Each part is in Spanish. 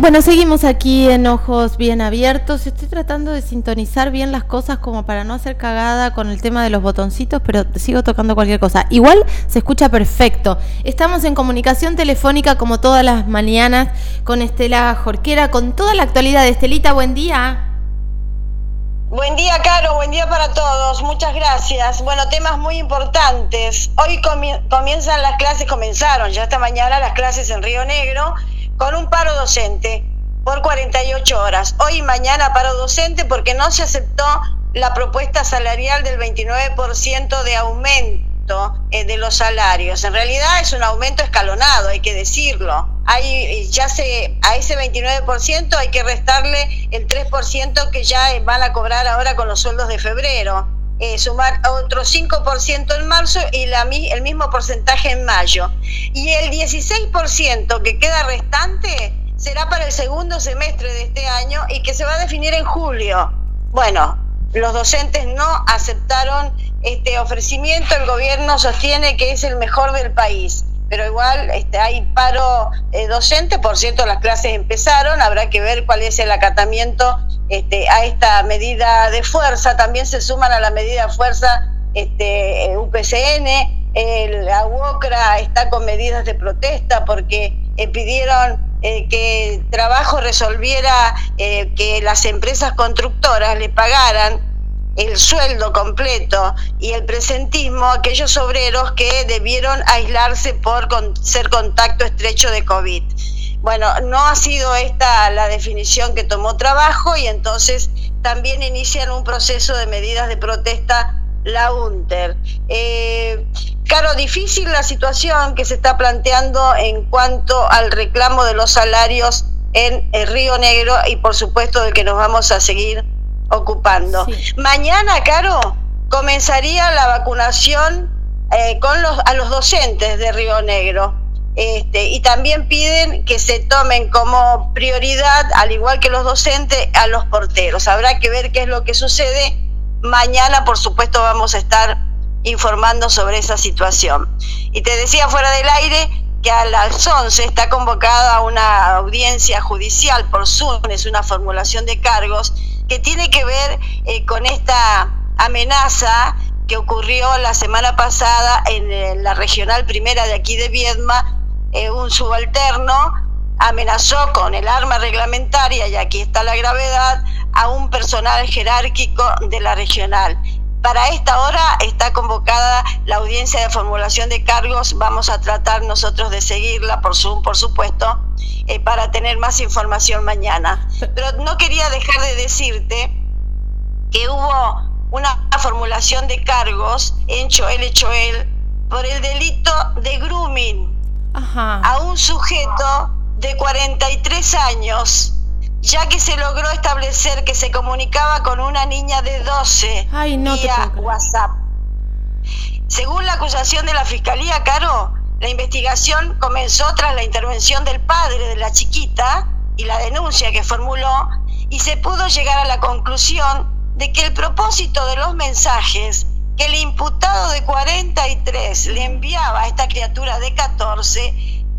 Bueno, seguimos aquí en Ojos Bien Abiertos. Estoy tratando de sintonizar bien las cosas como para no hacer cagada con el tema de los botoncitos, pero sigo tocando cualquier cosa. Igual se escucha perfecto. Estamos en comunicación telefónica como todas las mañanas con Estela Jorquera, con toda la actualidad. Estelita, buen día. Buen día, Caro, buen día para todos. Muchas gracias. Bueno, temas muy importantes. Hoy comienzan las clases, comenzaron ya esta mañana las clases en Río Negro con un paro docente por 48 horas. Hoy y mañana paro docente porque no se aceptó la propuesta salarial del 29% de aumento eh, de los salarios. En realidad es un aumento escalonado, hay que decirlo. Hay, ya se, a ese 29% hay que restarle el 3% que ya van a cobrar ahora con los sueldos de febrero. Eh, sumar otro 5% en marzo y la, el mismo porcentaje en mayo. Y el 16% que queda restante será para el segundo semestre de este año y que se va a definir en julio. Bueno, los docentes no aceptaron este ofrecimiento, el gobierno sostiene que es el mejor del país pero igual este, hay paro eh, docente, por cierto las clases empezaron, habrá que ver cuál es el acatamiento este, a esta medida de fuerza, también se suman a la medida de fuerza este, UPCN, la UOCRA está con medidas de protesta porque eh, pidieron eh, que el trabajo resolviera que las empresas constructoras le pagaran el sueldo completo y el presentismo a aquellos obreros que debieron aislarse por ser contacto estrecho de COVID. Bueno, no ha sido esta la definición que tomó trabajo y entonces también inician un proceso de medidas de protesta la UNTER. Eh, claro, difícil la situación que se está planteando en cuanto al reclamo de los salarios en el Río Negro y por supuesto de que nos vamos a seguir ocupando. Mañana, Caro, comenzaría la vacunación eh, con los, a los docentes de Río Negro. Este, y también piden que se tomen como prioridad, al igual que los docentes, a los porteros. Habrá que ver qué es lo que sucede. Mañana, por supuesto, vamos a estar informando sobre esa situación. Y te decía fuera del aire que a las 11 está convocada una audiencia judicial por Zoom, es una formulación de cargos que tiene que ver eh, con esta amenaza que ocurrió la semana pasada en, eh, la regional primera de aquí de Viedma, eh, un subalterno amenazó con el arma reglamentaria, y aquí está la gravedad, a un personal jerárquico de la regional. Para esta hora está convocada la audiencia de formulación de cargos. Vamos a tratar nosotros de seguirla por Zoom, por supuesto, eh, para tener más información mañana. Pero no quería dejar de decirte que hubo una formulación de cargos en Choel Choel por el delito de grooming a un sujeto de 43 años, ya que se logró establecer que se comunicaba con una niña de 12 Ay, no vía WhatsApp. Según la acusación de la Fiscalía, Caro, la investigación comenzó tras la intervención del padre de la chiquita y la denuncia que formuló y se pudo llegar a la conclusión de que el propósito de los mensajes que el imputado de 43 le enviaba a esta criatura de 14,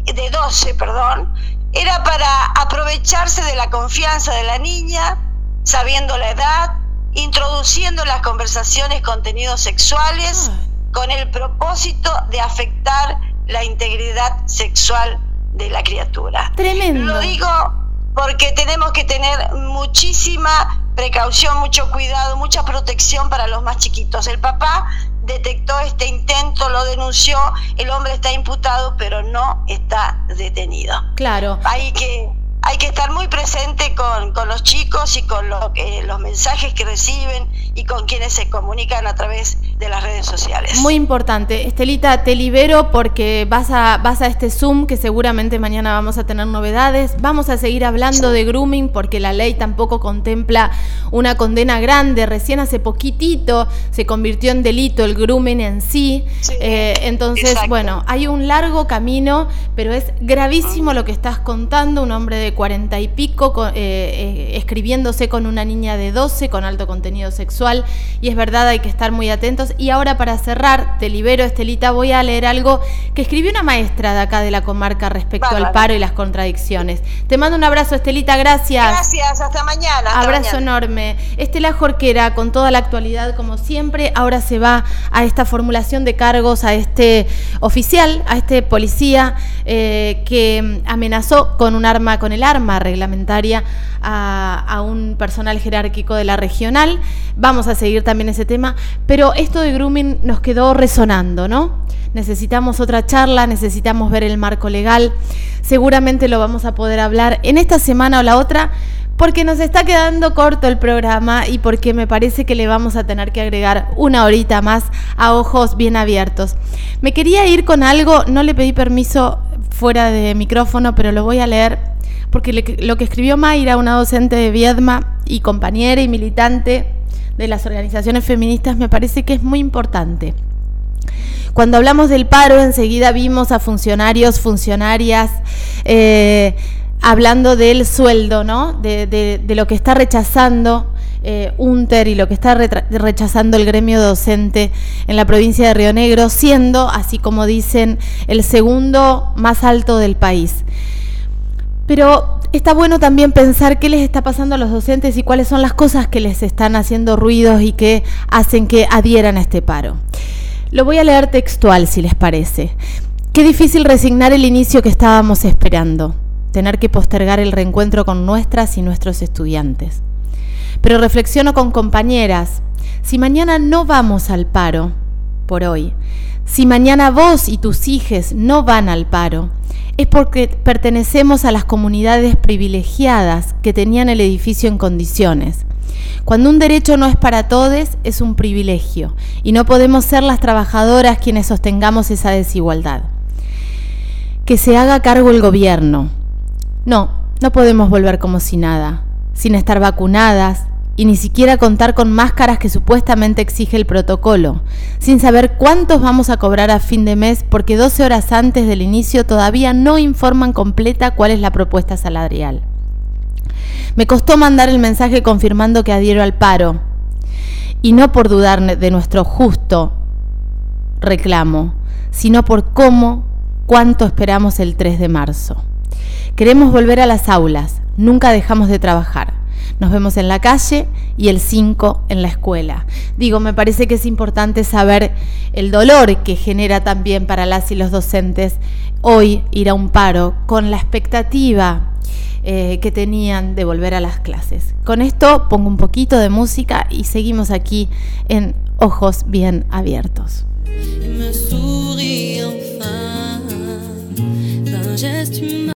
de 12, perdón, era para aprovecharse de la confianza de la niña, sabiendo la edad, introduciendo en las conversaciones contenidos sexuales con el propósito de afectar la integridad sexual de la criatura. Tremendo. Lo digo porque tenemos que tener muchísima precaución, mucho cuidado, mucha protección para los más chiquitos. El papá detectó este intento, lo denunció, el hombre está imputado, pero no está detenido. Claro. Hay que hay que estar muy presente con, con los chicos y con lo que, los mensajes que reciben y con quienes se comunican a través de las redes sociales. Muy importante. Estelita, te libero porque vas a, vas a este Zoom que seguramente mañana vamos a tener novedades. Vamos a seguir hablando de grooming porque la ley tampoco contempla una condena grande. Recién hace poquitito se convirtió en delito el grooming en sí. Eh, entonces, bueno, hay un largo camino, pero es gravísimo lo que estás contando. Un hombre de cuarenta y pico eh, eh, escribiéndose con una niña de 12 con alto contenido sexual. Y es verdad, hay que estar muy atentos Y ahora para cerrar, te libero, Estelita, voy a leer algo que escribió una maestra de acá de la comarca respecto al paro y las contradicciones. Te mando un abrazo, Estelita, gracias. Gracias, hasta mañana. abrazo enorme. Estela Jorquera, con toda la actualidad como siempre, ahora se va a esta formulación de cargos, a este oficial, a este policía eh, que amenazó con un arma, con el arma reglamentaria a, un personal jerárquico de la regional. Vamos a seguir también ese tema, pero esto de grooming nos quedó resonando, ¿no? Necesitamos otra charla, necesitamos ver el marco legal. Seguramente lo vamos a poder hablar en esta semana o la otra, porque nos está quedando corto el programa y porque me parece que le vamos a tener que agregar una horita más a ojos bien abiertos. Me quería ir con algo, no le pedí permiso fuera de micrófono, pero lo voy a leer porque lo que escribió Mayra, una docente de Viedma y compañera y militante de las organizaciones feministas, me parece que es muy importante. Cuando hablamos del paro, enseguida vimos a funcionarios, funcionarias, eh, hablando del sueldo, ¿no? De, lo que está rechazando eh, UNTER y lo que está rechazando el gremio docente en la provincia de Río Negro, siendo, así como dicen, el segundo más alto del país. Pero está bueno también pensar qué les está pasando a los docentes y cuáles son las cosas que les están haciendo ruidos y que hacen que adhieran a este paro. Lo voy a leer textual, si les parece. Qué difícil resignar el inicio que estábamos esperando, tener que postergar el reencuentro con nuestras y nuestros estudiantes. Pero reflexiono con compañeras, si mañana no vamos al paro, por hoy, si mañana vos y tus hijos no van al paro, es porque pertenecemos a las comunidades privilegiadas que tenían el edificio en condiciones. Cuando un derecho no es para todos, es un privilegio, y no podemos ser las trabajadoras quienes sostengamos esa desigualdad. Que se haga cargo el gobierno. No, no podemos volver como si nada, sin estar vacunadas, y ni siquiera contar con máscaras que supuestamente exige el protocolo, sin saber cuántos vamos a cobrar a fin de mes porque 12 horas antes del inicio todavía no informan completa cuál es la propuesta salarial. Me costó mandar el mensaje confirmando que adhiero al paro, y no por dudar de nuestro justo reclamo, sino por cómo, cuánto esperamos el 3 de marzo. Queremos volver a las aulas, nunca dejamos de trabajar. Nos vemos en la calle y el 5 en la escuela. Digo, me parece que es importante saber el dolor que genera también para las y los docentes hoy ir a un paro con la expectativa eh, que tenían de volver a las clases. Con esto pongo un poquito de música y seguimos aquí en Ojos Bien Abiertos.